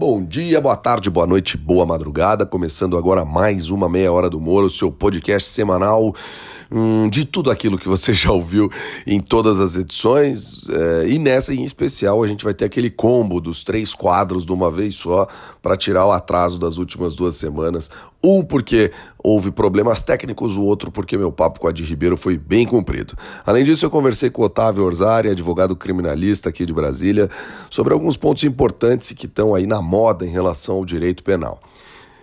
Bom dia, boa tarde, boa noite, boa madrugada. Começando agora mais uma meia hora do Moro, seu podcast semanal hum, de tudo aquilo que você já ouviu em todas as edições. É, e nessa em especial a gente vai ter aquele combo dos três quadros de uma vez só para tirar o atraso das últimas duas semanas. Um porque houve problemas técnicos, o outro porque meu papo com a Adi Ribeiro foi bem cumprido. Além disso, eu conversei com Otávio Orzari, advogado criminalista aqui de Brasília, sobre alguns pontos importantes que estão aí na moda em relação ao direito penal.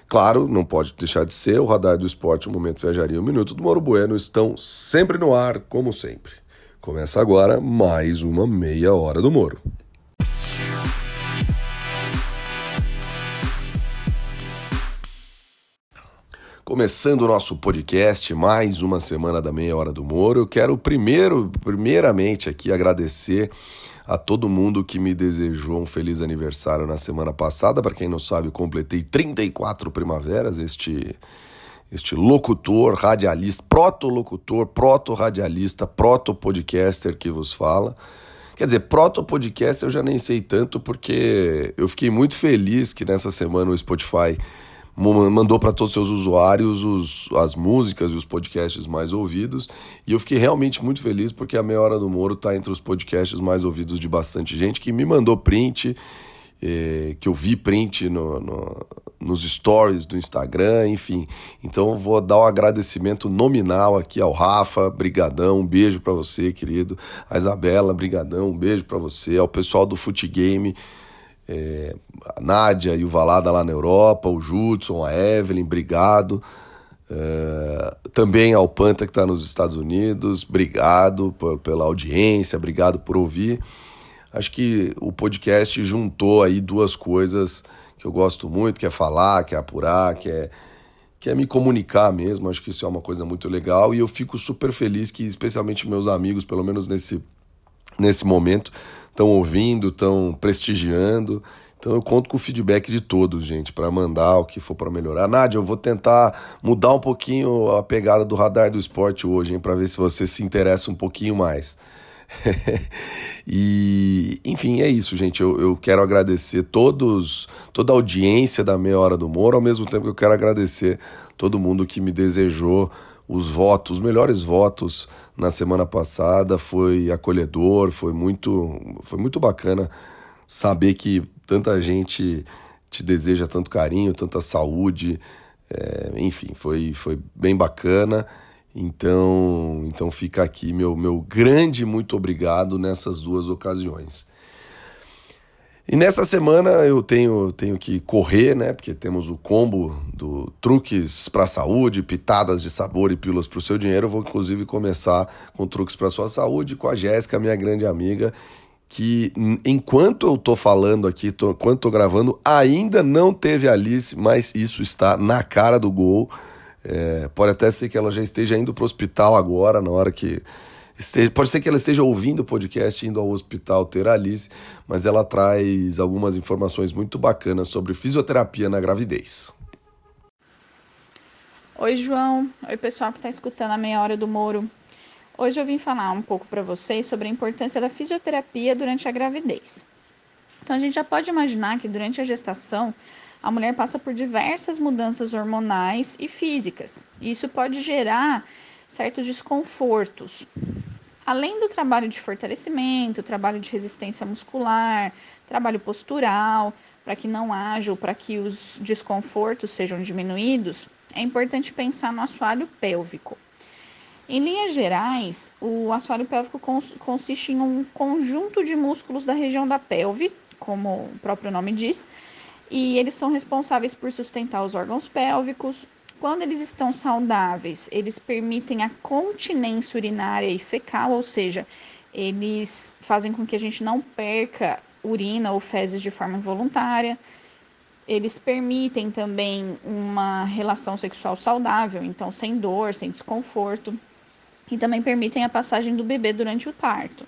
Claro, não pode deixar de ser, o Radar do Esporte, o Momento Viajaria e o Minuto do Moro Bueno estão sempre no ar, como sempre. Começa agora mais uma meia hora do Moro. Começando o nosso podcast, mais uma semana da Meia Hora do Moro, eu quero primeiro, primeiramente aqui agradecer a todo mundo que me desejou um feliz aniversário na semana passada. Para quem não sabe, completei 34 primaveras, este este locutor, radialista, proto-locutor, proto-radialista, proto-podcaster que vos fala. Quer dizer, proto-podcast eu já nem sei tanto, porque eu fiquei muito feliz que nessa semana o Spotify mandou para todos os seus usuários os, as músicas e os podcasts mais ouvidos. E eu fiquei realmente muito feliz porque a Meia Hora do Moro está entre os podcasts mais ouvidos de bastante gente que me mandou print, eh, que eu vi print no, no, nos stories do Instagram, enfim. Então vou dar um agradecimento nominal aqui ao Rafa, brigadão, um beijo para você, querido. A Isabela, brigadão, um beijo para você. Ao pessoal do Fute Game é, a Nádia e o Valada lá na Europa, o Judson, a Evelyn, obrigado. É, também ao Panta que está nos Estados Unidos, obrigado pela audiência, obrigado por ouvir. Acho que o podcast juntou aí duas coisas que eu gosto muito, que é falar, que é apurar, que é, que é me comunicar mesmo. Acho que isso é uma coisa muito legal e eu fico super feliz que, especialmente meus amigos, pelo menos nesse, nesse momento, estão ouvindo, estão prestigiando. Então eu conto com o feedback de todos, gente, para mandar o que for para melhorar. Nádia, eu vou tentar mudar um pouquinho a pegada do radar do esporte hoje, hein, para ver se você se interessa um pouquinho mais. e, enfim, é isso, gente. Eu, eu quero agradecer todos, toda a audiência da Meia Hora do Moro, ao mesmo tempo que eu quero agradecer todo mundo que me desejou os votos, os melhores votos na semana passada, foi acolhedor, foi muito, foi muito bacana saber que tanta gente te deseja tanto carinho, tanta saúde, é, enfim, foi, foi bem bacana. Então, então fica aqui meu, meu grande muito obrigado nessas duas ocasiões. E nessa semana eu tenho, tenho que correr, né? Porque temos o combo do truques para a saúde, pitadas de sabor e pílulas para o seu dinheiro. Eu vou inclusive começar com truques para sua saúde com a Jéssica, minha grande amiga, que enquanto eu tô falando aqui, tô, enquanto tô gravando, ainda não teve Alice, mas isso está na cara do gol. É, pode até ser que ela já esteja indo para o hospital agora, na hora que esteja, pode ser que ela esteja ouvindo o podcast indo ao hospital ter a Alice, mas ela traz algumas informações muito bacanas sobre fisioterapia na gravidez. Oi, João. Oi, pessoal que está escutando a meia hora do Moro. Hoje eu vim falar um pouco para vocês sobre a importância da fisioterapia durante a gravidez. Então, a gente já pode imaginar que durante a gestação a mulher passa por diversas mudanças hormonais e físicas. E isso pode gerar certos desconfortos. Além do trabalho de fortalecimento, trabalho de resistência muscular, trabalho postural, para que não haja ou para que os desconfortos sejam diminuídos, é importante pensar no assoalho pélvico. Em linhas gerais, o assoalho pélvico consiste em um conjunto de músculos da região da pelve, como o próprio nome diz, e eles são responsáveis por sustentar os órgãos pélvicos, quando eles estão saudáveis, eles permitem a continência urinária e fecal, ou seja, eles fazem com que a gente não perca urina ou fezes de forma involuntária. Eles permitem também uma relação sexual saudável, então sem dor, sem desconforto. E também permitem a passagem do bebê durante o parto.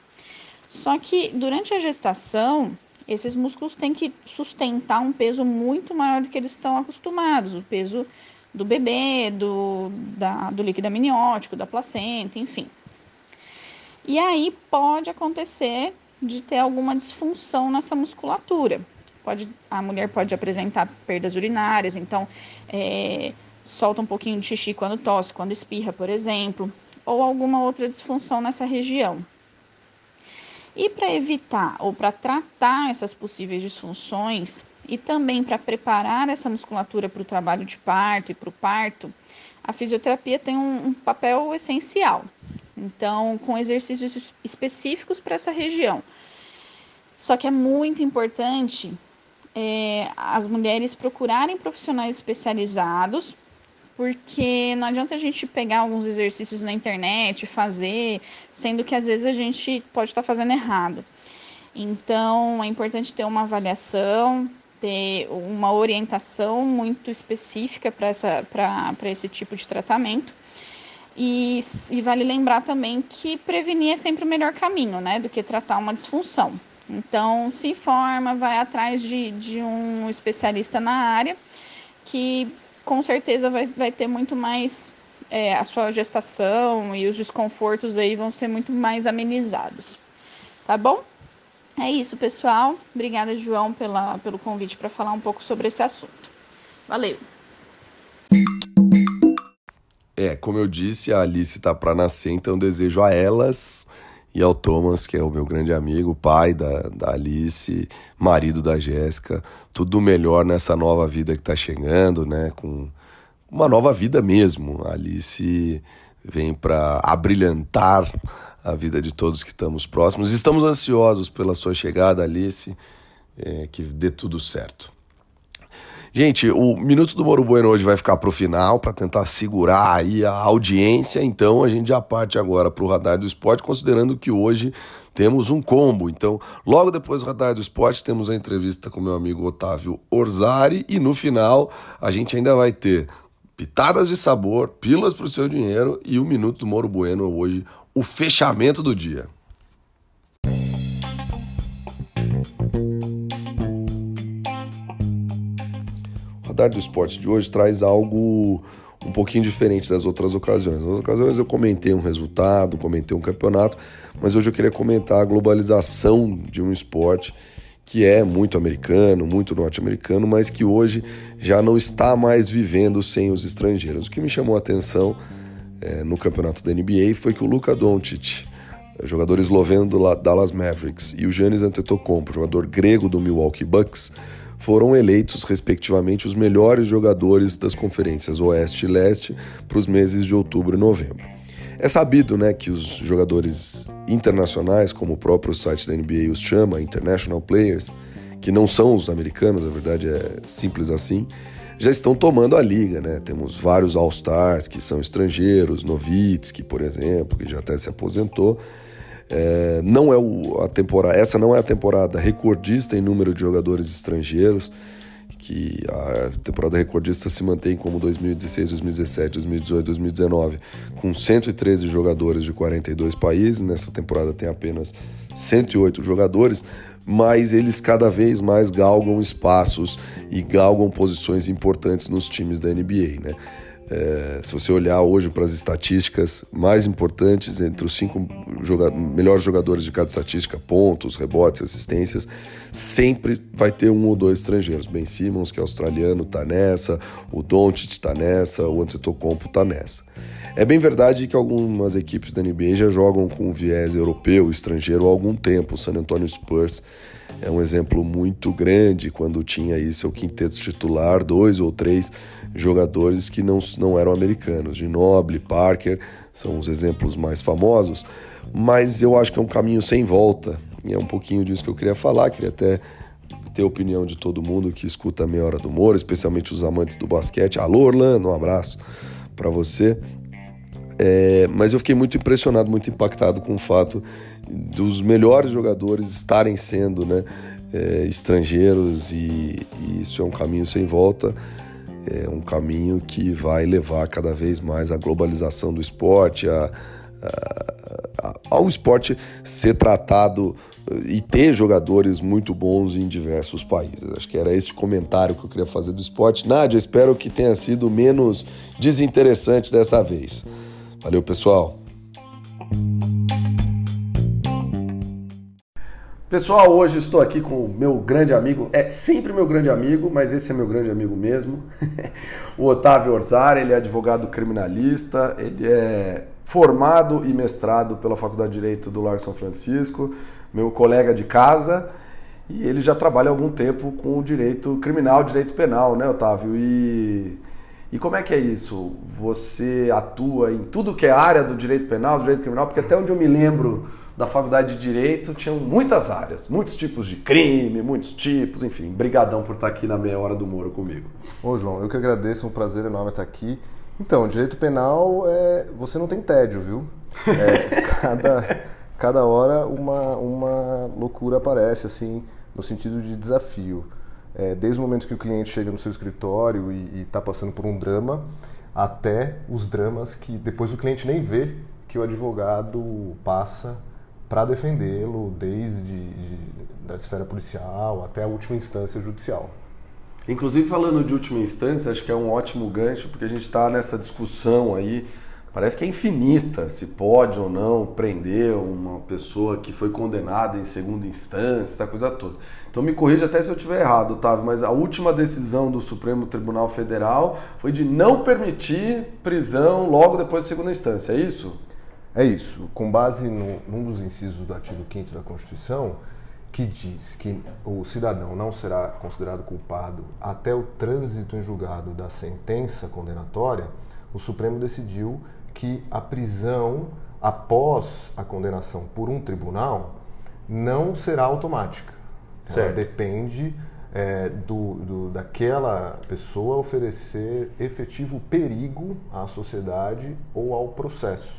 Só que durante a gestação, esses músculos têm que sustentar um peso muito maior do que eles estão acostumados, o peso do bebê, do, da, do líquido amniótico, da placenta, enfim. E aí pode acontecer de ter alguma disfunção nessa musculatura. pode, a mulher pode apresentar perdas urinárias, então é, solta um pouquinho de xixi quando tosse, quando espirra, por exemplo, ou alguma outra disfunção nessa região. E para evitar ou para tratar essas possíveis disfunções e também para preparar essa musculatura para o trabalho de parto e para o parto, a fisioterapia tem um, um papel essencial. Então, com exercícios específicos para essa região. Só que é muito importante é, as mulheres procurarem profissionais especializados porque não adianta a gente pegar alguns exercícios na internet, fazer, sendo que às vezes a gente pode estar tá fazendo errado. Então, é importante ter uma avaliação, ter uma orientação muito específica para esse tipo de tratamento. E, e, vale lembrar também que prevenir é sempre o melhor caminho, né, do que tratar uma disfunção. Então, se informa, vai atrás de, de um especialista na área que com certeza vai, vai ter muito mais é, a sua gestação e os desconfortos aí vão ser muito mais amenizados. Tá bom? É isso, pessoal. Obrigada, João, pela, pelo convite para falar um pouco sobre esse assunto. Valeu! É, como eu disse, a Alice está para nascer, então desejo a elas e ao Thomas, que é o meu grande amigo, pai da, da Alice, marido da Jéssica, tudo melhor nessa nova vida que está chegando, né? Com uma nova vida mesmo. A Alice vem para abrilhantar a vida de todos que estamos próximos. Estamos ansiosos pela sua chegada, Alice, é, que dê tudo certo. Gente, o Minuto do Moro Bueno hoje vai ficar para o final, para tentar segurar aí a audiência. Então a gente já parte agora para o Radar do Esporte, considerando que hoje temos um combo. Então, logo depois do Radar do Esporte, temos a entrevista com meu amigo Otávio Orzari. E no final, a gente ainda vai ter pitadas de sabor, pilas para o seu dinheiro e o Minuto do Moro Bueno hoje, o fechamento do dia. Radar do Esporte de hoje traz algo um pouquinho diferente das outras ocasiões. Nas ocasiões eu comentei um resultado, comentei um campeonato, mas hoje eu queria comentar a globalização de um esporte que é muito americano, muito norte-americano, mas que hoje já não está mais vivendo sem os estrangeiros. O que me chamou a atenção é, no campeonato da NBA foi que o Luka Doncic, jogador esloveno do Dallas Mavericks, e o Giannis Antetokounmpo, jogador grego do Milwaukee Bucks, foram eleitos, respectivamente, os melhores jogadores das conferências Oeste e Leste para os meses de outubro e novembro. É sabido né, que os jogadores internacionais, como o próprio site da NBA os chama, International Players, que não são os americanos, a verdade é simples assim, já estão tomando a liga, né? Temos vários All-Stars que são estrangeiros, Novitsky, por exemplo, que já até se aposentou, é, não é o, a temporada, essa não é a temporada recordista em número de jogadores estrangeiros, que a temporada recordista se mantém como 2016, 2017, 2018, 2019, com 113 jogadores de 42 países. Nessa temporada tem apenas 108 jogadores, mas eles cada vez mais galgam espaços e galgam posições importantes nos times da NBA, né? É, se você olhar hoje para as estatísticas mais importantes, entre os cinco joga melhores jogadores de cada estatística, pontos, rebotes, assistências, sempre vai ter um ou dois estrangeiros. Ben Simmons, que é australiano, está nessa, o Doncic está nessa, o Antetokounmpo está nessa. É bem verdade que algumas equipes da NBA já jogam com viés europeu, estrangeiro há algum tempo. O San Antonio Spurs é um exemplo muito grande quando tinha aí seu quinteto titular, dois ou três jogadores que não, não eram americanos. De Noble, Parker são os exemplos mais famosos, mas eu acho que é um caminho sem volta. E é um pouquinho disso que eu queria falar, queria até ter a opinião de todo mundo que escuta a Meia Hora do Humor, especialmente os amantes do basquete. Alô, Orlando, um abraço para você. É, mas eu fiquei muito impressionado, muito impactado com o fato dos melhores jogadores estarem sendo né, é, estrangeiros e, e, isso é um caminho sem volta, é um caminho que vai levar cada vez mais à globalização do esporte, a, a, a, ao esporte ser tratado e ter jogadores muito bons em diversos países. Acho que era esse comentário que eu queria fazer do esporte. Nádia, espero que tenha sido menos desinteressante dessa vez. Valeu, pessoal! Pessoal, hoje estou aqui com o meu grande amigo, é sempre meu grande amigo, mas esse é meu grande amigo mesmo, o Otávio Orzar, ele é advogado criminalista, ele é formado e mestrado pela Faculdade de Direito do Largo São Francisco, meu colega de casa, e ele já trabalha há algum tempo com o direito criminal, direito penal, né, Otávio? E, e como é que é isso? Você atua em tudo que é área do direito penal, do direito criminal, porque até onde eu me lembro da faculdade de Direito tinham muitas áreas, muitos tipos de crime, muitos tipos, enfim. Brigadão por estar aqui na meia hora do Moro comigo. Ô João, eu que agradeço, um prazer enorme estar aqui. Então, direito penal, é, você não tem tédio, viu? É, cada, cada hora uma, uma loucura aparece, assim, no sentido de desafio. É, desde o momento que o cliente chega no seu escritório e está passando por um drama, até os dramas que depois o cliente nem vê que o advogado passa para defendê-lo desde de, da esfera policial até a última instância judicial. Inclusive falando de última instância, acho que é um ótimo gancho porque a gente está nessa discussão aí, parece que é infinita, se pode ou não prender uma pessoa que foi condenada em segunda instância, essa coisa toda. Então me corrija até se eu estiver errado, Otávio, mas a última decisão do Supremo Tribunal Federal foi de não permitir prisão logo depois de segunda instância, é isso? É isso. Com base no, num dos incisos do artigo 5 da Constituição, que diz que o cidadão não será considerado culpado até o trânsito em julgado da sentença condenatória, o Supremo decidiu que a prisão após a condenação por um tribunal não será automática. Certo. Ela depende é, do, do, daquela pessoa oferecer efetivo perigo à sociedade ou ao processo.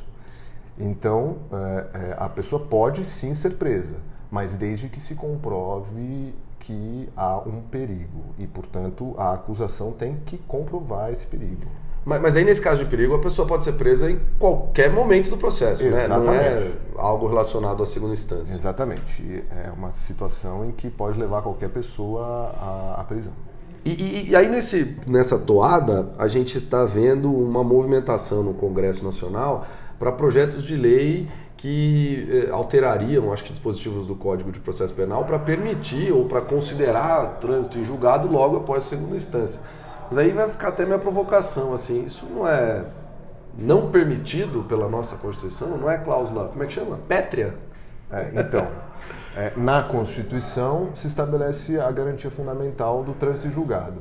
Então, é, é, a pessoa pode sim ser presa, mas desde que se comprove que há um perigo e, portanto, a acusação tem que comprovar esse perigo. Mas, mas aí, nesse caso de perigo, a pessoa pode ser presa em qualquer momento do processo, Exatamente. né? Não é algo relacionado à segunda instância. Exatamente. É uma situação em que pode levar qualquer pessoa à, à prisão. E, e, e, aí, nesse, nessa toada, a gente está vendo uma movimentação no Congresso Nacional para projetos de lei que eh, alterariam, acho que dispositivos do Código de Processo Penal para permitir ou para considerar trânsito em julgado logo após a segunda instância. Mas aí vai ficar até minha provocação, assim, isso não é não permitido pela nossa Constituição, não é cláusula, como é que chama? Pétrea? É, então, é, na Constituição se estabelece a garantia fundamental do trânsito em julgado.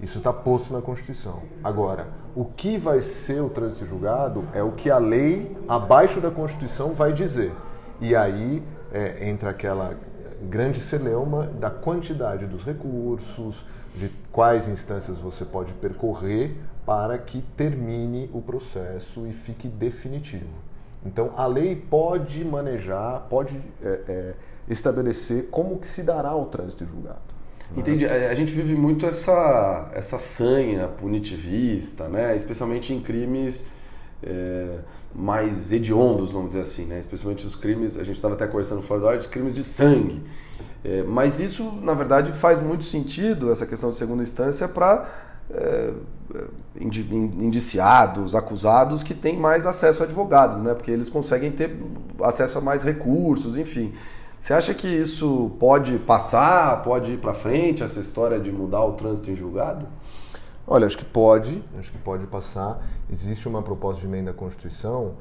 Isso está posto na Constituição. Agora, o que vai ser o trânsito julgado é o que a lei abaixo da Constituição vai dizer. E aí é, entra aquela grande celeuma da quantidade dos recursos, de quais instâncias você pode percorrer para que termine o processo e fique definitivo. Então, a lei pode manejar, pode é, é, estabelecer como que se dará o trânsito julgado. Entendi. A gente vive muito essa, essa sanha punitivista, né? especialmente em crimes é, mais hediondos, vamos dizer assim, né? especialmente os crimes, a gente estava até conversando fora da hora, de crimes de sangue. É, mas isso, na verdade, faz muito sentido, essa questão de segunda instância, para é, indiciados, acusados que têm mais acesso a advogados, né? porque eles conseguem ter acesso a mais recursos, enfim. Você acha que isso pode passar, pode ir para frente, essa história de mudar o trânsito em julgado? Olha, acho que pode, acho que pode passar. Existe uma proposta de emenda à Constituição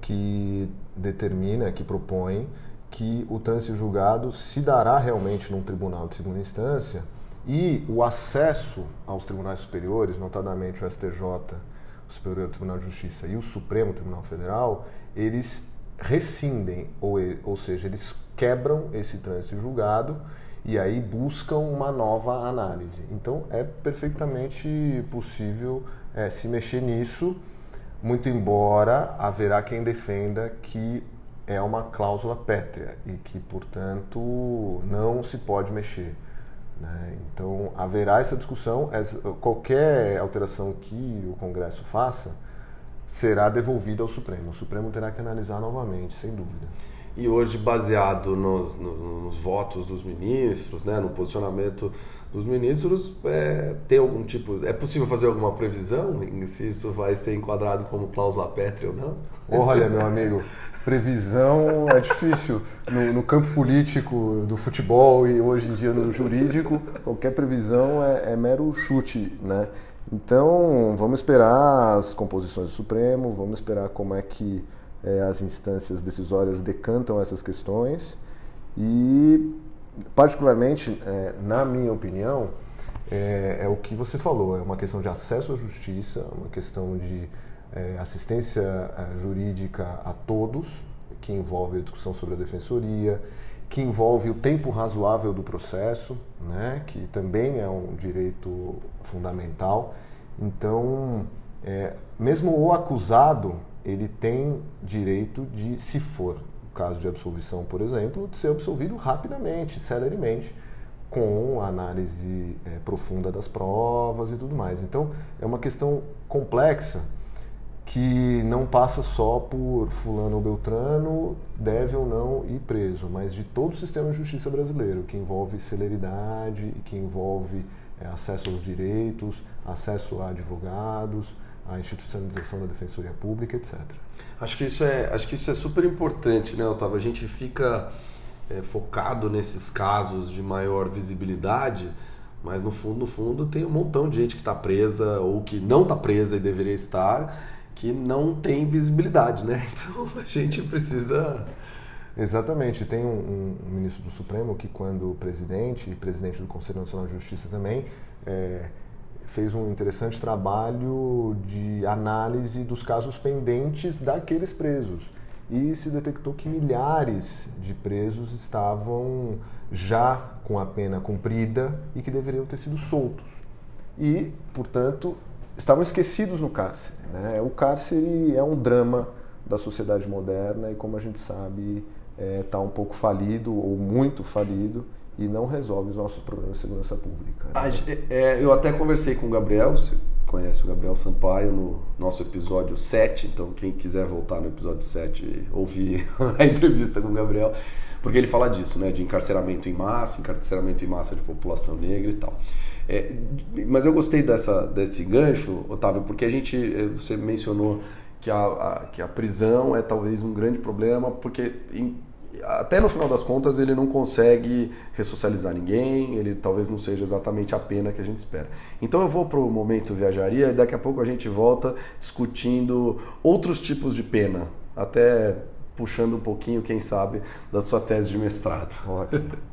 que determina, que propõe que o trânsito julgado se dará realmente num tribunal de segunda instância e o acesso aos tribunais superiores, notadamente o STJ, o Superior Tribunal de Justiça e o Supremo Tribunal Federal, eles rescindem, ou, ou seja, eles quebram esse trânsito julgado e aí buscam uma nova análise. Então é perfeitamente possível é, se mexer nisso, muito embora haverá quem defenda que é uma cláusula pétrea e que, portanto, não se pode mexer. Né? Então haverá essa discussão, qualquer alteração que o Congresso faça será devolvida ao Supremo. O Supremo terá que analisar novamente, sem dúvida. e hoje baseado nos, nos, nos votos dos ministros, né, no posicionamento dos ministros, é, tem algum tipo, é possível fazer alguma previsão se isso vai ser enquadrado como cláusula pétrea ou não? Olha, meu amigo, previsão é difícil no, no, campo político do futebol e hoje em dia no jurídico, qualquer previsão é, é mero chute, né? Então, vamos esperar as composições do Supremo, vamos esperar como é que é, as instâncias decisórias decantam essas questões. E, particularmente, é, na minha opinião, é, é, o que você falou, é uma questão de acesso à justiça, uma questão de assistência jurídica a todos, que envolve a discussão sobre a defensoria, que envolve o tempo razoável do processo, né, que também é um direito fundamental. Então, é, mesmo o acusado ele tem direito de, se for o caso de absolvição, por exemplo, de ser absolvido rapidamente, celeremente, com análise é, profunda das provas e tudo mais. Então, é uma questão complexa que não passa só por fulano ou beltrano deve ou não ir preso, mas de todo o sistema de justiça brasileiro, que envolve celeridade, que envolve é, acesso aos direitos, acesso a advogados, a institucionalização da defensoria pública, etc. Acho que isso é, acho que isso é super importante, né, Otávio? A gente fica é, focado nesses casos de maior visibilidade, mas no fundo, no fundo, tem um montão de gente que está presa ou que não está presa e deveria estar, que não tem visibilidade, né? Então a gente precisa Exatamente. Tem um, um, ministro do Supremo que, quando presidente e presidente do Conselho Nacional de Justiça também, é, fez um interessante trabalho de análise dos casos pendentes daqueles presos. E se detectou que milhares de presos estavam já com a pena cumprida e que deveriam ter sido soltos. E, portanto, estavam esquecidos no cárcere. Né? O cárcere é um drama da sociedade moderna e, como a gente sabe, está é, tá um pouco falido ou muito falido e não resolve os nossos problemas de segurança pública. Né? É, eu até conversei com o Gabriel, você conhece o Gabriel Sampaio no nosso episódio 7, então quem quiser voltar no episódio 7 ouvir a entrevista com o Gabriel, porque ele fala disso, né, de encarceramento em massa, encarceramento em massa de população negra e tal. É, mas eu gostei dessa, desse gancho, Otávio, porque a gente, eh, você mencionou que a, a, que a prisão é talvez um grande problema, porque em, até no final das contas ele não consegue ressocializar ninguém, ele talvez não seja exatamente a pena que a gente espera. Então eu vou para o momento viajaria e daqui a pouco a gente volta discutindo outros tipos de pena, até puxando um pouquinho, quem sabe, da sua tese de mestrado. Ótimo.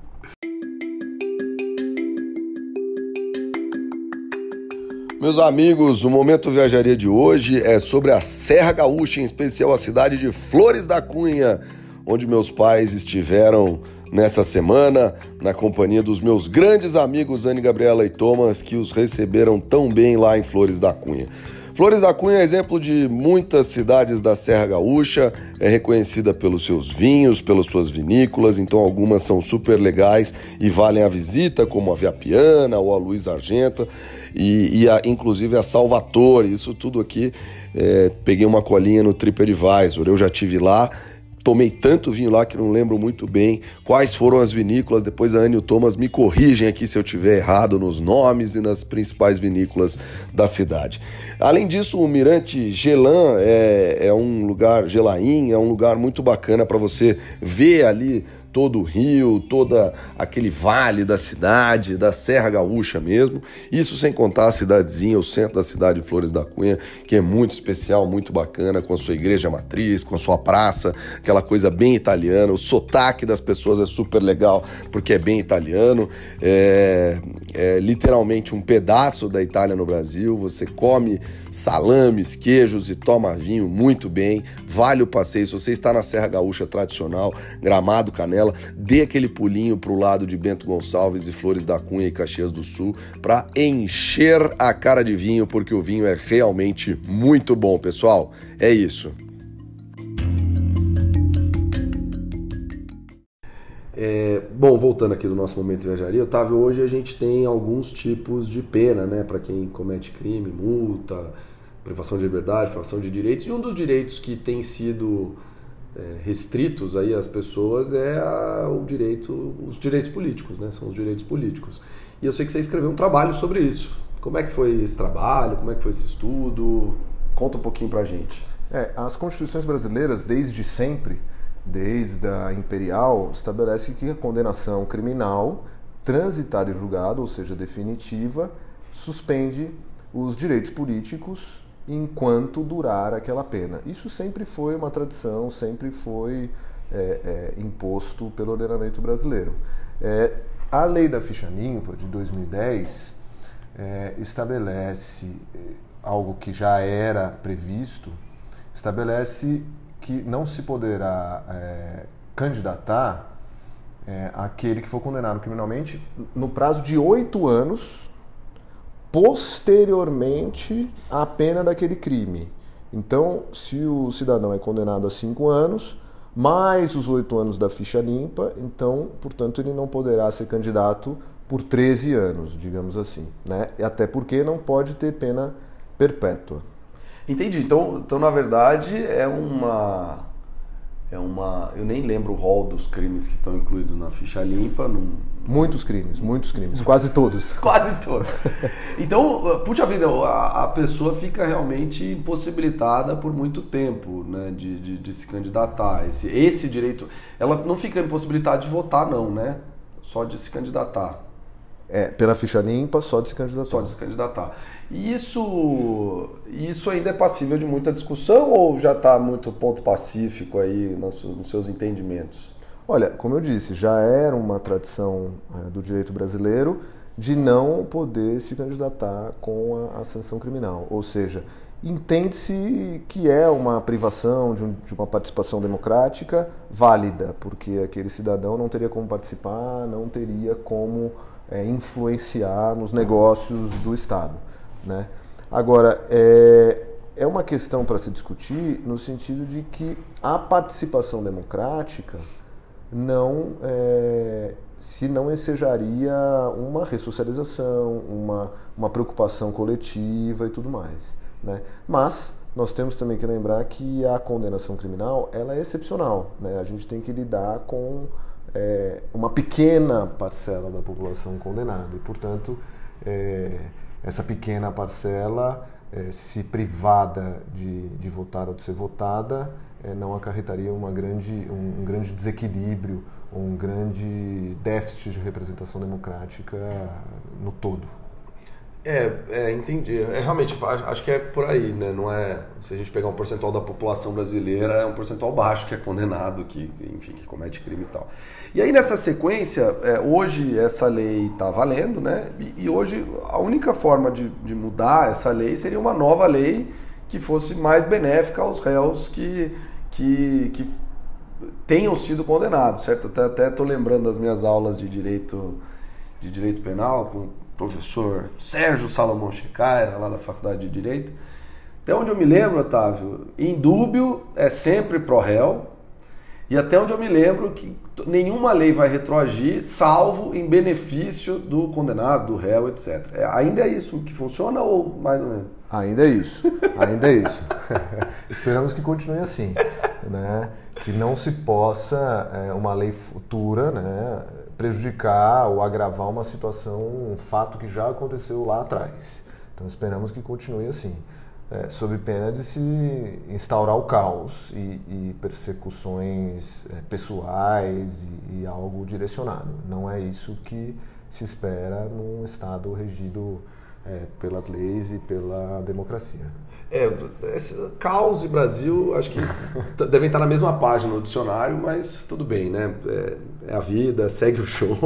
Meus amigos, o Momento Viajaria de hoje é sobre a Serra Gaúcha, em especial a cidade de Flores da Cunha, onde meus pais estiveram nessa semana, na companhia dos meus grandes amigos Anne Gabriela e Thomas, que os receberam tão bem lá em Flores da Cunha. Flores da Cunha é exemplo de muitas cidades da Serra Gaúcha, é reconhecida pelos seus vinhos, pelas suas vinícolas, então algumas são super legais e valem a visita, como a Via Piana ou a Luiz Argenta, e, e a, inclusive a Salvatore, isso tudo aqui, é, peguei uma colinha no TripAdvisor, eu já tive lá, tomei tanto vinho lá que não lembro muito bem quais foram as vinícolas. Depois a Anne e o Thomas me corrigem aqui se eu tiver errado nos nomes e nas principais vinícolas da cidade. Além disso, o Mirante Gelan é, é um lugar, Gelaim, é um lugar muito bacana para você ver ali todo o rio, toda aquele vale da cidade, da Serra Gaúcha mesmo. Isso sem contar a cidadezinha, o centro da cidade de Flores da Cunha, que é muito especial, muito bacana, com a sua igreja matriz, com a sua praça, aquela coisa bem italiana. O sotaque das pessoas é super legal, porque é bem italiano. É, é literalmente um pedaço da Itália no Brasil. Você come salames, queijos e toma vinho muito bem. Vale o passeio. Se você está na Serra Gaúcha tradicional, Gramado, Canela, dê aquele pulinho para o lado de Bento Gonçalves e Flores da Cunha e Caxias do Sul para encher a cara de vinho, porque o vinho é realmente muito bom, pessoal. É isso. É, bom, voltando aqui do nosso momento de viajaria, Otávio, hoje a gente tem alguns tipos de pena, né, para quem comete crime, multa, privação de liberdade, privação de direitos, e um dos direitos que tem sido restritos aí às pessoas é a, o direito, os direitos políticos, né? São os direitos políticos. E eu sei que você escreveu um trabalho sobre isso. Como é que foi esse trabalho? Como é que foi esse estudo? Conta um pouquinho pra gente. É, as constituições brasileiras, desde sempre, desde a imperial, estabelecem que a condenação criminal transitada e julgada, ou seja, definitiva, suspende os direitos políticos enquanto durar aquela pena. Isso sempre foi uma tradição, sempre foi é, é, imposto pelo ordenamento brasileiro. É, a lei da ficha limpa de 2010 é, estabelece é, algo que já era previsto, estabelece que não se poderá é, candidatar aquele que for condenado criminalmente no prazo de oito anos posteriormente à pena daquele crime. Então, se o cidadão é condenado a cinco anos, mais os oito anos da ficha limpa, então, portanto, ele não poderá ser candidato por 13 anos, digamos assim. Né? Até porque não pode ter pena perpétua. Entendi. Então, então na verdade, é uma é uma. Eu nem lembro o rol dos crimes que estão incluídos na ficha limpa. Num... Muitos crimes, muitos crimes, quase todos. quase todos. Então, puxa vida, a, a, pessoa fica realmente impossibilitada por muito tempo né, de, de, de, se candidatar. Esse, esse direito. Ela não fica impossibilitada de votar, não, né? Só de se candidatar. É, pela ficha limpa, só de se candidatar. Só de se candidatar. Isso, isso ainda é passível de muita discussão ou já está muito ponto pacífico aí nos, seus entendimentos? Olha, como eu disse, já era uma tradição é, do direito brasileiro de não poder se candidatar com a, a sanção criminal. Ou seja, entende-se que é uma privação de, um, de, uma participação democrática válida, porque aquele cidadão não teria como participar, não teria como é, influenciar nos negócios do Estado. Né? Agora, é, é uma questão para se discutir no sentido de que a participação democrática não é, se não ensejaria uma ressocialização, uma, uma preocupação coletiva e tudo mais. Né? Mas nós temos também que lembrar que a condenação criminal ela é excepcional. Né? A gente tem que lidar com é, uma pequena parcela da população condenada e, portanto, é, essa pequena parcela, é, se privada de, de votar ou de ser votada, é, não acarretaria uma grande, um, um grande desequilíbrio, um grande déficit de representação democrática no todo. É, é, entendi. É, realmente, acho que é por aí, né? Não é. Se a gente pegar um percentual da população brasileira, é um percentual baixo que é condenado, que, enfim, que comete crime e tal. E aí, nessa sequência, é, hoje essa lei está valendo, né? E, e, hoje a única forma de, de mudar essa lei seria uma nova lei que fosse mais benéfica aos réus que, que, que tenham sido condenados, certo? Até estou lembrando das minhas aulas de direito, de direito penal com professor Sérgio Salomão Checaira, lá da Faculdade de Direito. Até onde eu me lembro, Otávio, indúbio é sempre pró-réu, e até onde eu me lembro que nenhuma lei vai retroagir, salvo em benefício do condenado, do réu, etc. É, ainda é isso que funciona ou mais ou menos? Ainda é isso, ainda é isso. Esperamos que continue assim, né? Que não se possa é, uma lei futura, né? Prejudicar ou agravar uma situação, um fato que já aconteceu lá atrás. Então esperamos que continue assim, é, sob pena de se instaurar o caos e, e persecuções é, pessoais e, e, algo direcionado. Não é isso que se espera num Estado regido é, pelas leis e pela democracia. É, caos e Brasil, acho que devem estar na mesma página no dicionário, mas tudo bem, né? É, é a vida, segue o show.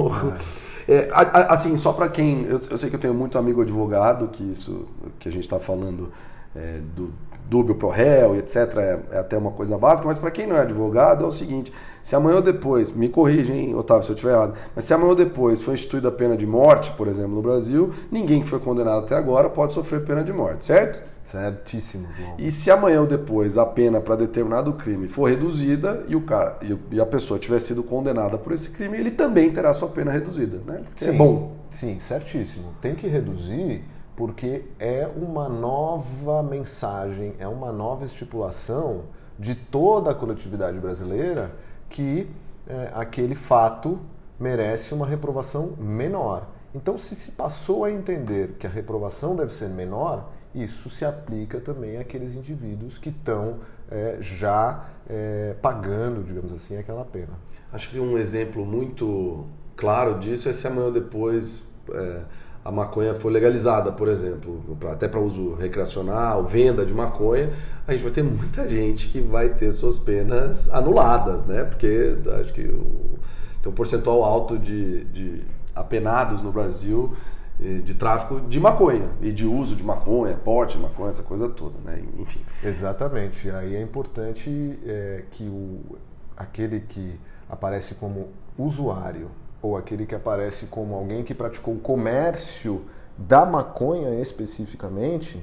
É, assim, só para quem. Eu, eu, sei que eu tenho muito amigo advogado, que isso que a gente está falando é, do dúbio pro réu e etc. É, é, até uma coisa básica, mas para quem não é advogado é o seguinte: se amanhã ou depois, me corrija, hein, Otávio, se eu estiver errado, mas se amanhã ou depois for instituída a pena de morte, por exemplo, no Brasil, ninguém que foi condenado até agora pode sofrer pena de morte, certo? Certíssimo, João. E se amanhã ou depois a pena para determinado crime for reduzida e, o cara, e a pessoa tiver sido condenada por esse crime, ele também terá sua pena reduzida, né? É sim, é bom. Sim, certíssimo. Tem que reduzir porque é uma nova mensagem, é uma nova estipulação de toda a coletividade brasileira que é, aquele fato merece uma reprovação menor. Então, se se passou a entender que a reprovação deve ser menor, isso se aplica também àqueles indivíduos que estão é, já é, pagando, digamos assim, aquela pena. Acho que um exemplo muito claro disso é se amanhã ou depois é, a maconha for legalizada, por exemplo, até para uso recreacional, venda de maconha, a gente vai ter muita gente que vai ter suas penas anuladas, né? Porque acho que o, tem um percentual alto de, de apenados no Brasil de tráfico de maconha e de uso de maconha, porte de maconha, essa coisa toda, né? Enfim. Exatamente. Aí é importante é, que o, aquele que aparece como usuário ou aquele que aparece como alguém que praticou o comércio da maconha especificamente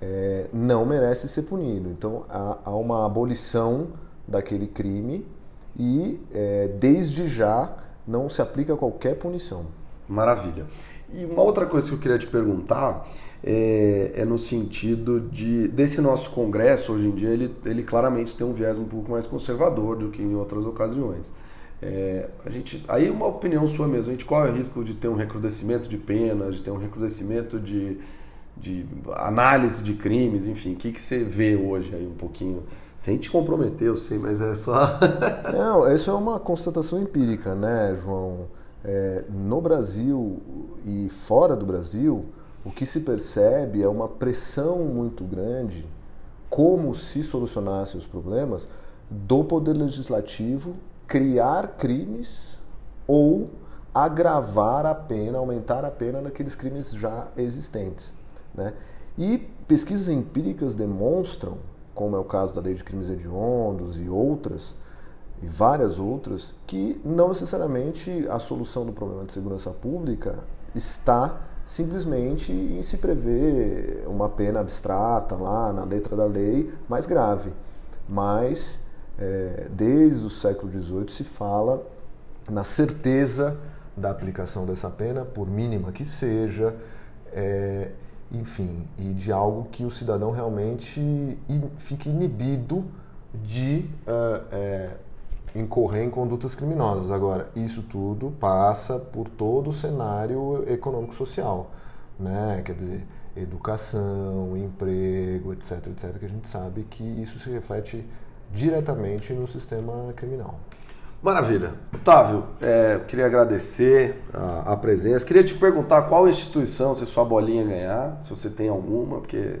é, não merece ser punido. Então há, há uma abolição daquele crime e é, desde já não se aplica qualquer punição. Maravilha. E uma outra coisa que eu queria te perguntar é, é, no sentido de desse nosso congresso hoje em dia ele, ele claramente tem um viés um pouco mais conservador do que em outras ocasiões. É, a gente, aí uma opinião sua mesmo, a gente qual é o risco de ter um recrudescimento de pena, de ter um recrudescimento de, de análise de crimes, enfim, o que, que você vê hoje aí um pouquinho? Sem te comprometer, eu sei, mas é só. Não, isso é uma constatação empírica, né, João? É, no Brasil e fora do Brasil, o que se percebe é uma pressão muito grande, como se solucionasse os problemas, do Poder Legislativo criar crimes ou agravar a pena, aumentar a pena daqueles crimes já existentes. Né? E pesquisas empíricas demonstram, como é o caso da lei de crimes hediondos e outras, e várias outras, que não necessariamente a solução do problema de segurança pública está simplesmente em se prever uma pena abstrata lá na letra da lei mais grave, mas é, desde o século XVIII se fala na certeza da aplicação dessa pena, por mínima que seja, é, enfim, e de algo que o cidadão realmente in, fique inibido de uh, incorrer em condutas criminosas. Agora, isso tudo passa por todo o cenário econômico-social, né? Quer dizer, educação, emprego, etc, etc, que a gente sabe que isso se reflete diretamente no sistema criminal. Maravilha. Otávio, é, queria agradecer a, a, presença. Queria te perguntar qual instituição, se sua bolinha ganhar, se você tem alguma, porque.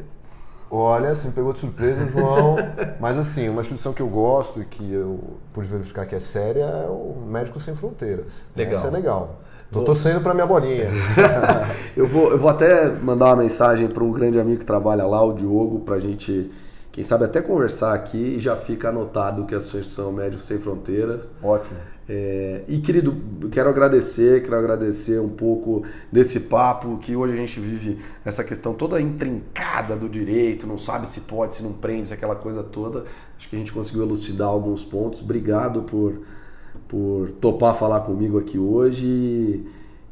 Olha, você me pegou de surpresa, João. Mas assim, uma instituição que eu gosto e que eu pude verificar que é séria é o Médicos Sem Fronteiras. Legal. Essa é legal. Tô vou... torcendo para minha bolinha. eu, vou, eu vou até mandar uma mensagem para um grande amigo que trabalha lá, o Diogo, para a gente quem sabe até conversar aqui e já fica anotado que a Associação Médicos Sem Fronteiras. Ótimo. É, e querido, quero agradecer, quero agradecer um pouco desse papo que hoje a gente vive essa questão toda intrincada do direito, não sabe se pode, se não prende, aquela coisa toda. Acho que a gente conseguiu elucidar alguns pontos. Obrigado por, por topar falar comigo aqui hoje.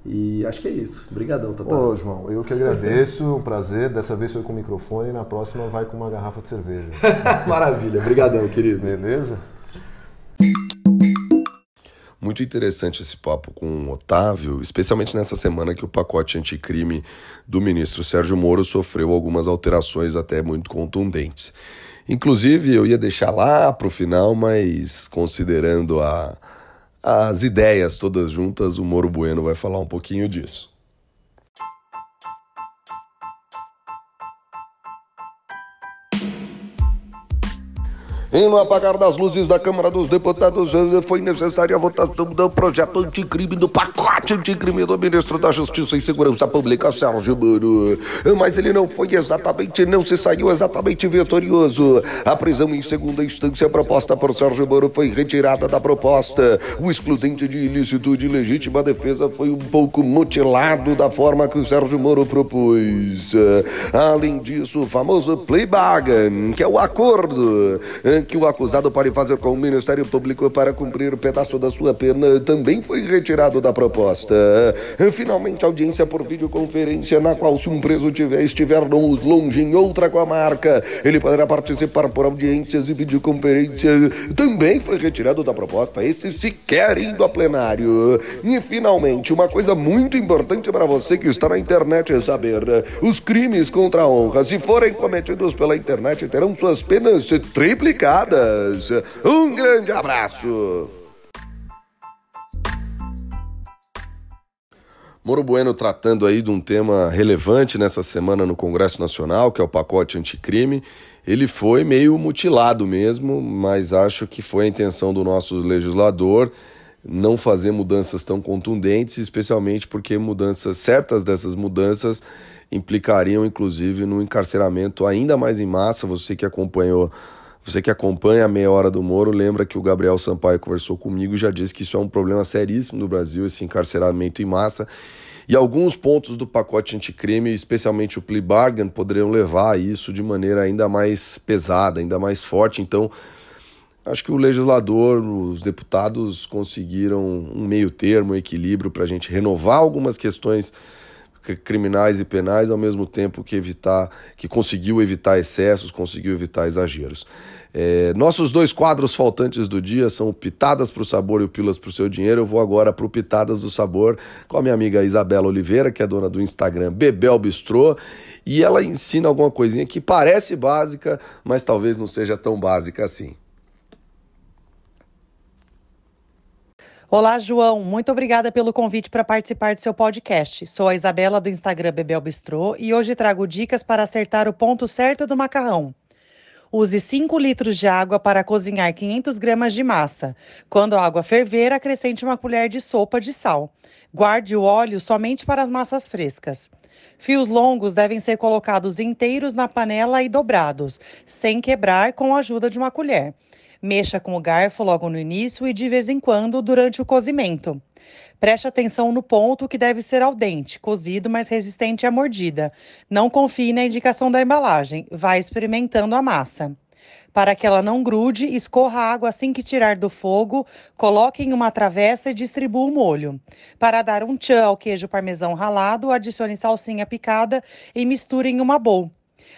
E acho que é isso. Obrigadão, Tata. Ô, João, eu que agradeço, um prazer. Dessa vez foi com o microfone e na próxima vai com uma garrafa de cerveja. Maravilha, obrigadão, querido. Beleza? Muito interessante esse papo com o Otávio, especialmente nessa semana que o pacote anticrime do ministro Sérgio Moro sofreu algumas alterações até muito contundentes. Inclusive, eu ia deixar lá para o final, mas considerando a as ideias todas juntas, o Moro Bueno vai falar um pouquinho disso. Em no apagar das luzes da Câmara dos Deputados, foi necessária a votação do projeto anticrime, do pacote anticrime do ministro da Justiça e Segurança Pública, Sérgio Moro. Mas ele não foi exatamente, não se saiu exatamente vitorioso. A prisão em segunda instância proposta por Sérgio Moro foi retirada da proposta. O excludente de ilícito de legítima defesa foi um pouco mutilado da forma que o Sérgio Moro propôs. Além disso, o famoso plea bargain, que é o acordo que o acusado pode fazer com o Ministério Público para cumprir o pedaço da sua pena também foi retirado da proposta. Finalmente, audiência por videoconferência, na qual, se um preso tiver, estiver longe em outra comarca, ele poderá participar por audiências e videoconferência, também foi retirado da proposta. Este sequer indo a plenário. E, finalmente, uma coisa muito importante para você que está na internet é saber: os crimes contra a honra, se forem cometidos pela internet, terão suas penas triplicadas. Um grande abraço. Moro Bueno tratando aí de um tema relevante nessa semana no Congresso Nacional, que é o pacote anticrime. Ele foi meio mutilado mesmo, mas acho que foi a intenção do nosso legislador não fazer mudanças tão contundentes, especialmente porque mudanças, certas dessas mudanças implicariam inclusive no encarceramento ainda mais em massa. Você que acompanhou, você que acompanha a meia hora do Moro, lembra que o Gabriel Sampaio conversou comigo e já disse que isso é um problema seríssimo no Brasil, esse encarceramento em massa. E alguns pontos do pacote anticrime, especialmente o plea bargain, poderiam levar a isso de maneira ainda mais pesada, ainda mais forte. Então, acho que o legislador, os deputados conseguiram um meio termo, um equilíbrio para a gente renovar algumas questões criminais e penais, ao mesmo tempo que evitar, que conseguiu evitar excessos, conseguiu evitar exageros. É, nossos dois quadros faltantes do dia são Pitadas para o Sabor e o Pilas para o Seu Dinheiro. Eu vou agora para o Pitadas do Sabor com a minha amiga Isabela Oliveira, que é dona do Instagram Bebel Bistrô, e ela ensina alguma coisinha que parece básica, mas talvez não seja tão básica assim. Olá, João. Muito obrigada pelo convite para participar do seu podcast. Sou a Isabela do Instagram Bebel Bistrô e hoje trago dicas para acertar o ponto certo do macarrão. Use 5 litros de água para cozinhar 500 gramas de massa. Quando a água ferver, acrescente uma colher de sopa de sal. Guarde o óleo somente para as massas frescas. Fios longos devem ser colocados inteiros na panela e dobrados, sem quebrar, com a ajuda de uma colher. Mexa com o garfo logo no início e de vez em quando durante o cozimento. Preste atenção no ponto que deve ser al dente, cozido, mas resistente à mordida. Não confie na indicação da embalagem, vá experimentando a massa. Para que ela não grude, escorra a água assim que tirar do fogo, coloque em uma travessa e distribua o molho. Para dar um tchan ao queijo parmesão ralado, adicione salsinha picada e misture em uma bowl.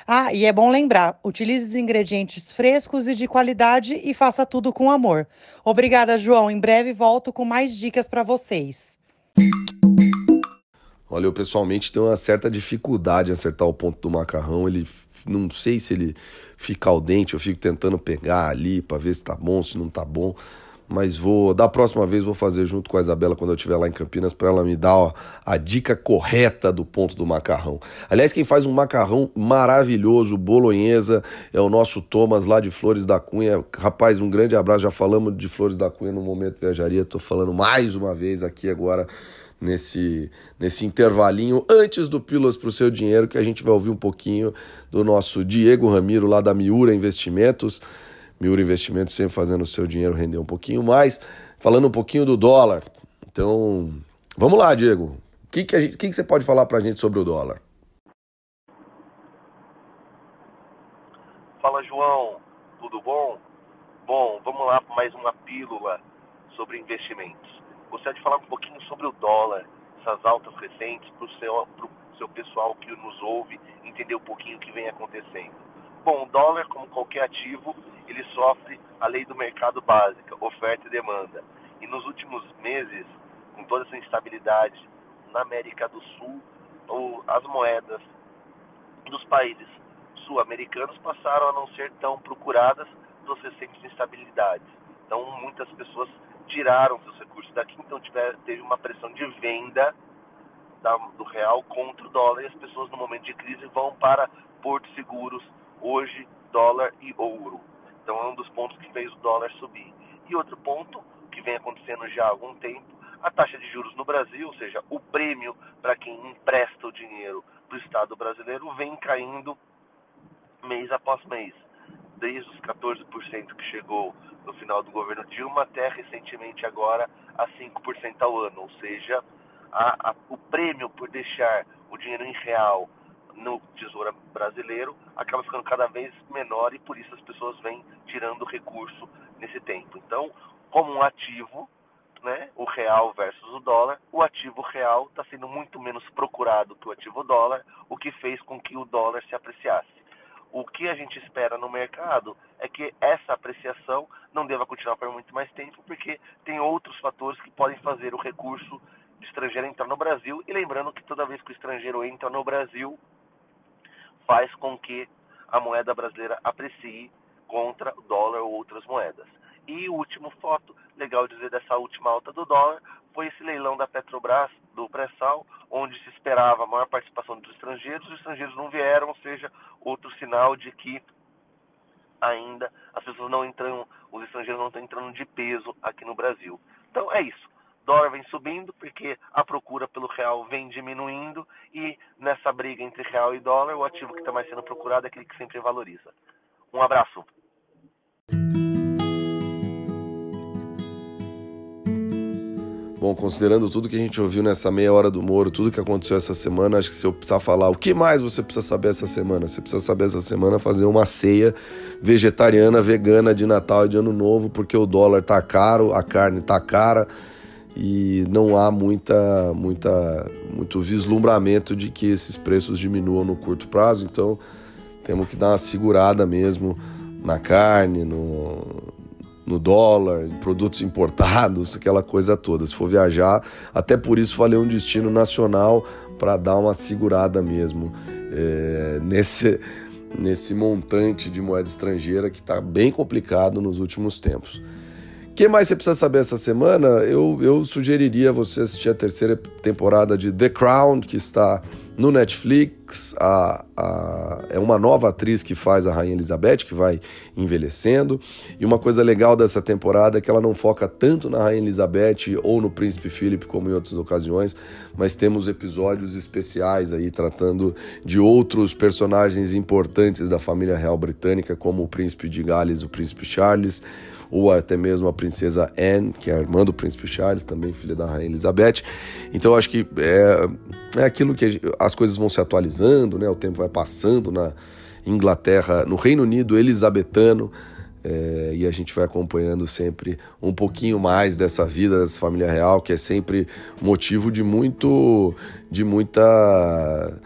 Ah, e é bom lembrar: utilize os ingredientes frescos e de qualidade e faça tudo com amor. Obrigada, João. Em breve volto com mais dicas para vocês. Olha, eu pessoalmente tenho uma certa dificuldade em acertar o ponto do macarrão. Ele não sei se ele fica al dente, eu fico tentando pegar ali para ver se tá bom, se não tá bom mas vou da próxima vez vou fazer junto com a Isabela quando eu estiver lá em Campinas para ela me dar ó, a dica correta do ponto do macarrão. Aliás, quem faz um macarrão maravilhoso, bolonhesa, é o nosso Thomas lá de Flores da Cunha. Rapaz, um grande abraço. Já falamos de Flores da Cunha no momento viajaria, estou falando mais uma vez aqui agora nesse, nesse intervalinho antes do Pílulas para o Seu Dinheiro, que a gente vai ouvir um pouquinho do nosso Diego Ramiro lá da Miura Investimentos. Miura Investimentos sempre fazendo o seu dinheiro render um pouquinho mais. Falando um pouquinho do dólar. Então, vamos lá, Diego. O que, que, que, que você pode falar para a gente sobre o dólar? Fala, João. Tudo bom? Bom, vamos lá para mais uma pílula sobre investimentos. Gostaria de falar um pouquinho sobre o dólar, essas altas recentes, para o seu, seu pessoal que nos ouve entender um pouquinho o que vem acontecendo. Bom, o dólar, como qualquer ativo, ele sofre a lei do mercado básica, oferta e demanda. E nos últimos meses, com toda essa instabilidade na América do Sul, as moedas dos países sul-americanos passaram a não ser tão procuradas pelas recentes instabilidades. Então, muitas pessoas tiraram seus recursos daqui, então tiver, teve uma pressão de venda da, do real contra o dólar e as pessoas no momento de crise vão para portos seguros, hoje dólar e ouro. Então é um dos pontos que fez o dólar subir. E outro ponto que vem acontecendo já há algum tempo, a taxa de juros no Brasil, ou seja, o prêmio para quem empresta o dinheiro para o Estado brasileiro, vem caindo mês após mês. Desde os 14% que chegou no final do governo Dilma até recentemente agora a 5% ao ano. Ou seja, a, a, o prêmio por deixar o dinheiro em real no Tesouro Brasileiro acaba ficando cada vez menor e por isso as pessoas vêm tirando recurso nesse tempo. Então, como um ativo, né, o real versus o dólar, o ativo real está sendo muito menos procurado que o ativo dólar, o que fez com que o dólar se apreciasse. O que a gente espera no mercado é que essa apreciação não deva continuar por muito mais tempo, porque tem outros fatores que podem fazer o recurso de estrangeiro entrar no Brasil. E lembrando que toda vez que o estrangeiro entra no Brasil, faz com que a moeda brasileira aprecie contra o dólar ou outras moedas. E o último foto, legal dizer dessa última alta do dólar, foi esse leilão da Petrobras, do pré-sal, onde se esperava a maior participação dos estrangeiros, os estrangeiros não vieram, ou seja, outro sinal de que ainda as pessoas não entram, os estrangeiros não estão entrando de peso aqui no Brasil. Então é isso dólar vem subindo porque a procura pelo real vem diminuindo e nessa briga entre real e dólar, o ativo que está mais sendo procurado é aquele que sempre valoriza. Um abraço. Bom, considerando tudo que a gente ouviu nessa meia hora do Moro, tudo que aconteceu essa semana, acho que se eu precisar falar o que mais você precisa saber essa semana, você precisa saber essa semana fazer uma ceia vegetariana, vegana de Natal e de Ano Novo, porque o dólar tá caro, a carne tá cara e não há muita, muita, muito vislumbramento de que esses preços diminuam no curto prazo, então temos que dar uma segurada mesmo na carne, no, no dólar, em produtos importados, aquela coisa toda. Se for viajar, até por isso falei um destino nacional para dar uma segurada mesmo é, nesse, nesse montante de moeda estrangeira que está bem complicado nos últimos tempos. O que mais você precisa saber essa semana? Eu, eu sugeriria você assistir a terceira temporada de The Crown, que está no Netflix. A, a, é uma nova atriz que faz a Rainha Elizabeth, que vai envelhecendo. E uma coisa legal dessa temporada é que ela não foca tanto na Rainha Elizabeth ou no Príncipe Philip, como em outras ocasiões, mas temos episódios especiais aí tratando de outros personagens importantes da família real britânica, como o Príncipe de Gales o Príncipe Charles ou até mesmo a princesa Anne, que é a irmã do príncipe Charles, também filha da rainha Elizabeth. Então acho que é, é aquilo que as coisas vão se atualizando, né? O tempo vai passando na Inglaterra, no Reino Unido elisabetano. É, e a gente vai acompanhando sempre um pouquinho mais dessa vida dessa família real, que é sempre motivo de muito, de muita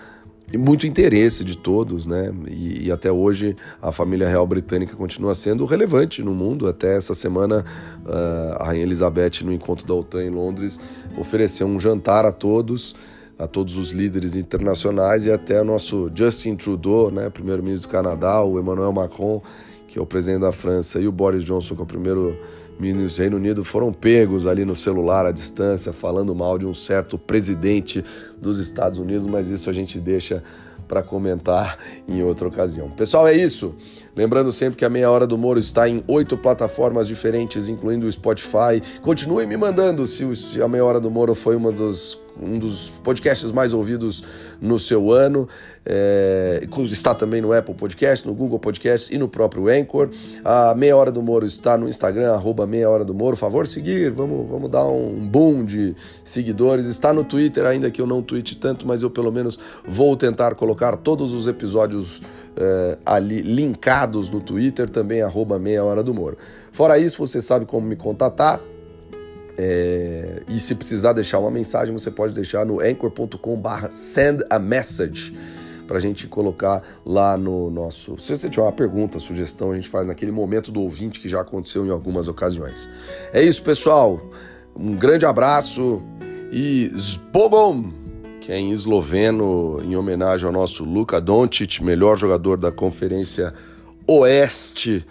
muito interesse de todos, né? E, e, até hoje a família real britânica continua sendo relevante no mundo. Até essa semana uh, a rainha Elizabeth no encontro da OTAN em Londres ofereceu um jantar a todos, a todos os líderes internacionais e até nosso Justin Trudeau, né, primeiro-ministro do Canadá, o Emmanuel Macron, que é o presidente da França, e o Boris Johnson, que é o primeiro ministros do Reino Unido foram pegos ali no celular à distância, falando mal de um certo presidente dos Estados Unidos, mas isso a gente deixa para comentar em outra ocasião. Pessoal, é isso. Lembrando sempre que a Meia Hora do Moro está em oito plataformas diferentes, incluindo o Spotify. Continuem me mandando se, a Meia Hora do Moro foi uma dos um dos podcasts mais ouvidos no seu ano. É, está também no Apple Podcast, no Google Podcast e no próprio Anchor. A Meia Hora do Moro está no Instagram, arroba Meia Hora do Moro. Favor seguir, vamos, vamos dar um boom de seguidores. Está no Twitter, ainda que eu não tweete tanto, mas eu pelo menos vou tentar colocar todos os episódios é, ali linkados no Twitter, também arroba Meia Hora do Moro. Fora isso, você sabe como me contatar é, e se precisar deixar uma mensagem, você pode deixar no anchor.com/barra send a message para a gente colocar lá no nosso. Se você tiver uma pergunta, sugestão, a gente faz naquele momento do ouvinte que já aconteceu em algumas ocasiões. É isso, pessoal. Um grande abraço e zbogom, que é em esloveno, em homenagem ao nosso Luka Doncic, melhor jogador da Conferência Oeste,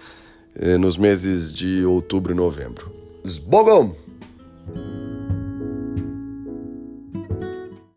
eh, nos meses de outubro e novembro. Zbogom!